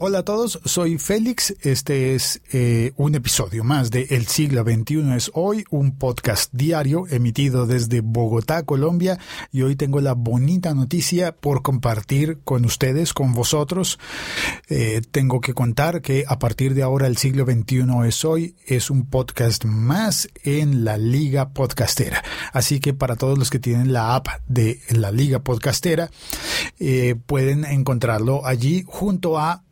Hola a todos, soy Félix. Este es eh, un episodio más de El siglo XXI es hoy, un podcast diario emitido desde Bogotá, Colombia. Y hoy tengo la bonita noticia por compartir con ustedes, con vosotros. Eh, tengo que contar que a partir de ahora El siglo XXI es hoy es un podcast más en la Liga Podcastera. Así que para todos los que tienen la app de la Liga Podcastera, eh, pueden encontrarlo allí junto a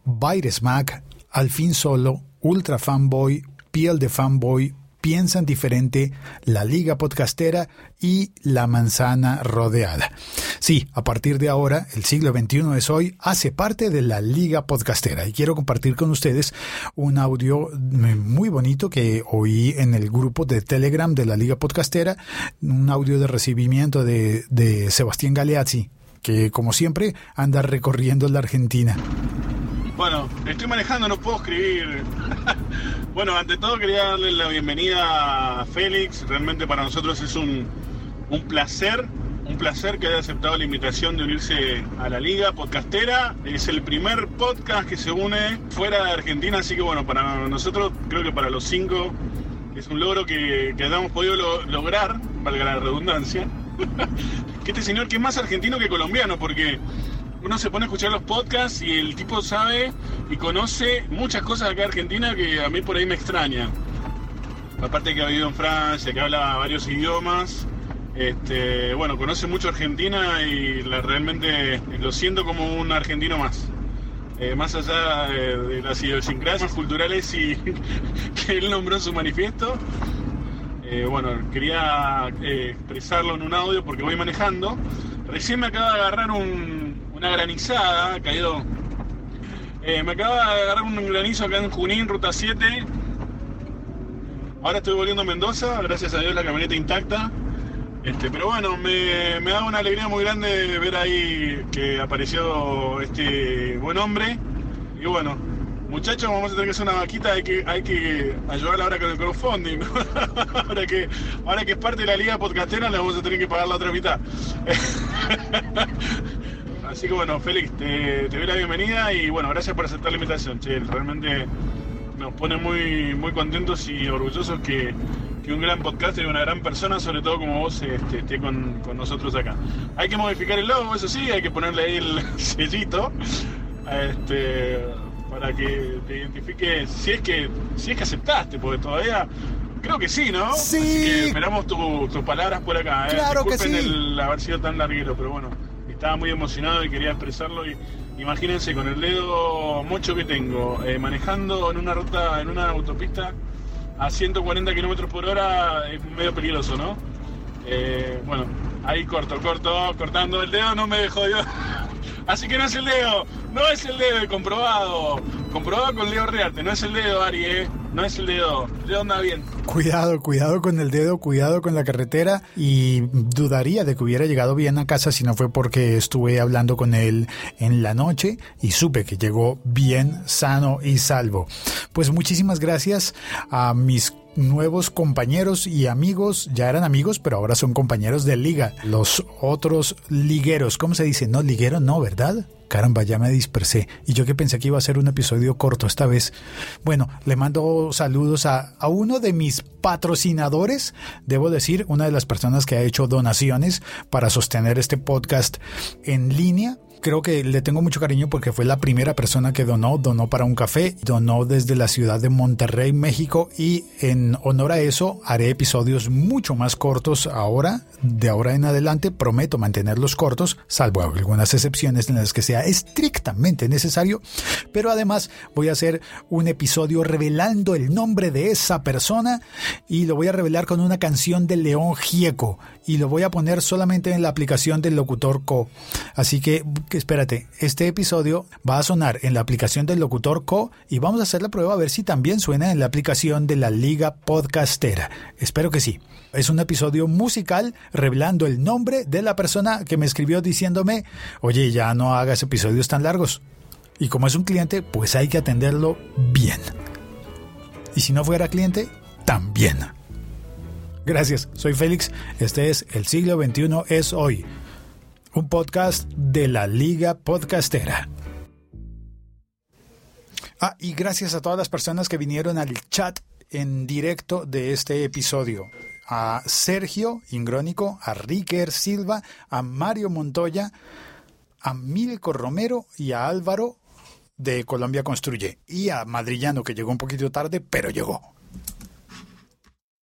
Mac, Al fin solo, Ultra Fanboy, Piel de Fanboy, Piensan diferente, La Liga Podcastera y La Manzana Rodeada. Sí, a partir de ahora, el siglo XXI es hoy, hace parte de la Liga Podcastera y quiero compartir con ustedes un audio muy bonito que oí en el grupo de Telegram de la Liga Podcastera, un audio de recibimiento de, de Sebastián Galeazzi, que como siempre anda recorriendo la Argentina. Bueno, estoy manejando, no puedo escribir. bueno, ante todo quería darle la bienvenida a Félix. Realmente para nosotros es un, placer, un placer que haya aceptado la invitación de unirse a la liga podcastera. Es el primer podcast que se une fuera de Argentina, así que bueno, para nosotros, creo que para los cinco, es un logro que, que hayamos podido lograr, valga la redundancia. que este señor que es más argentino que colombiano, porque uno se pone a escuchar los podcasts y el tipo sabe y conoce muchas cosas acá en Argentina que a mí por ahí me extrañan. Aparte que ha vivido en Francia, que habla varios idiomas. Este, bueno, conoce mucho Argentina y realmente lo siento como un argentino más. Eh, más allá de, las idiosincrasias culturales y que él nombró en su manifiesto. Eh, bueno, quería eh, expresarlo en un audio porque voy manejando. Recién me acaba de agarrar un, una granizada, caído. Eh, me acaba de agarrar un granizo acá en Junín, ruta 7. Ahora estoy volviendo a Mendoza, gracias a Dios la camioneta intacta. Este, pero bueno, me, me da una alegría muy grande ver ahí que apareció este buen hombre. Y bueno, muchachos, vamos a tener que hacer una vaquita, hay que, hay que ayudar ahora con el crowdfunding. ahora, que, ahora que es parte de la liga podcastera, le vamos a tener que pagar la otra mitad. Así que bueno, Félix, te, doy la bienvenida y bueno, gracias por aceptar la invitación, che. Realmente nos pone muy, muy contentos y orgullosos que, un gran podcast y una gran persona, sobre todo como vos, este, esté con, nosotros acá. Hay que modificar el logo, eso sí, hay que ponerle ahí el sellito este, para que te identifique si es que, si es que aceptaste, porque todavía Creo que sí, ¿no? Sí. Así que esperamos tus palabras por acá. ¿eh? Claro que sí. el haber sido tan larguero, pero bueno estaba muy emocionado y quería expresarlo. Y, imagínense con el dedo mucho que tengo, eh, manejando en una ruta, en una autopista a 140 kilómetros por hora es medio peligroso, ¿no? Eh, bueno, ahí corto, corto, cortando el dedo, no me dejó yo. Así que no es el dedo, no es el dedo, comprobado. Comprobado con Leo Rearte, no es el dedo, Ari, ¿eh? No es el dedo, el dedo anda bien. Cuidado, cuidado con el dedo, cuidado con la carretera y dudaría de que hubiera llegado bien a casa si no fue porque estuve hablando con él en la noche y supe que llegó bien, sano y salvo. Pues muchísimas gracias a mis nuevos compañeros y amigos, ya eran amigos, pero ahora son compañeros de liga. Los otros ligueros, ¿cómo se dice? No, liguero no, ¿verdad? Caramba, ya me dispersé. Y yo que pensé que iba a ser un episodio corto esta vez. Bueno, le mando saludos a, a, uno de mis patrocinadores, debo decir, una de las personas que ha hecho donaciones para sostener este podcast en línea creo que le tengo mucho cariño porque fue la primera persona que donó, donó para un café, donó desde la ciudad de Monterrey, México y en honor a eso haré episodios mucho más cortos ahora, de ahora en adelante, prometo mantenerlos cortos, salvo algunas excepciones en las que sea estrictamente necesario, pero además voy a hacer un episodio revelando el nombre de esa persona y lo voy a revelar con una canción de León Gieco y lo voy a poner solamente en la aplicación del locutor Co. Así que espérate, este episodio va a sonar en la aplicación del locutor Co y vamos a hacer la prueba a ver si también suena en la aplicación de la Liga Podcastera. Espero que sí. Es un episodio musical revelando el nombre de la persona que me escribió diciéndome, oye, ya no hagas episodios tan largos. Y como es un cliente, pues hay que atenderlo bien. Y si no fuera cliente, también. Gracias, soy Félix. Este es El siglo XXI es hoy un podcast de la Liga Podcastera. Ah, y gracias a todas las personas que vinieron al chat en directo de este episodio. A Sergio Ingrónico, a Ricker Silva, a Mario Montoya, a Milko Romero y a Álvaro de Colombia Construye. Y a Madrillano, que llegó un poquito tarde, pero llegó.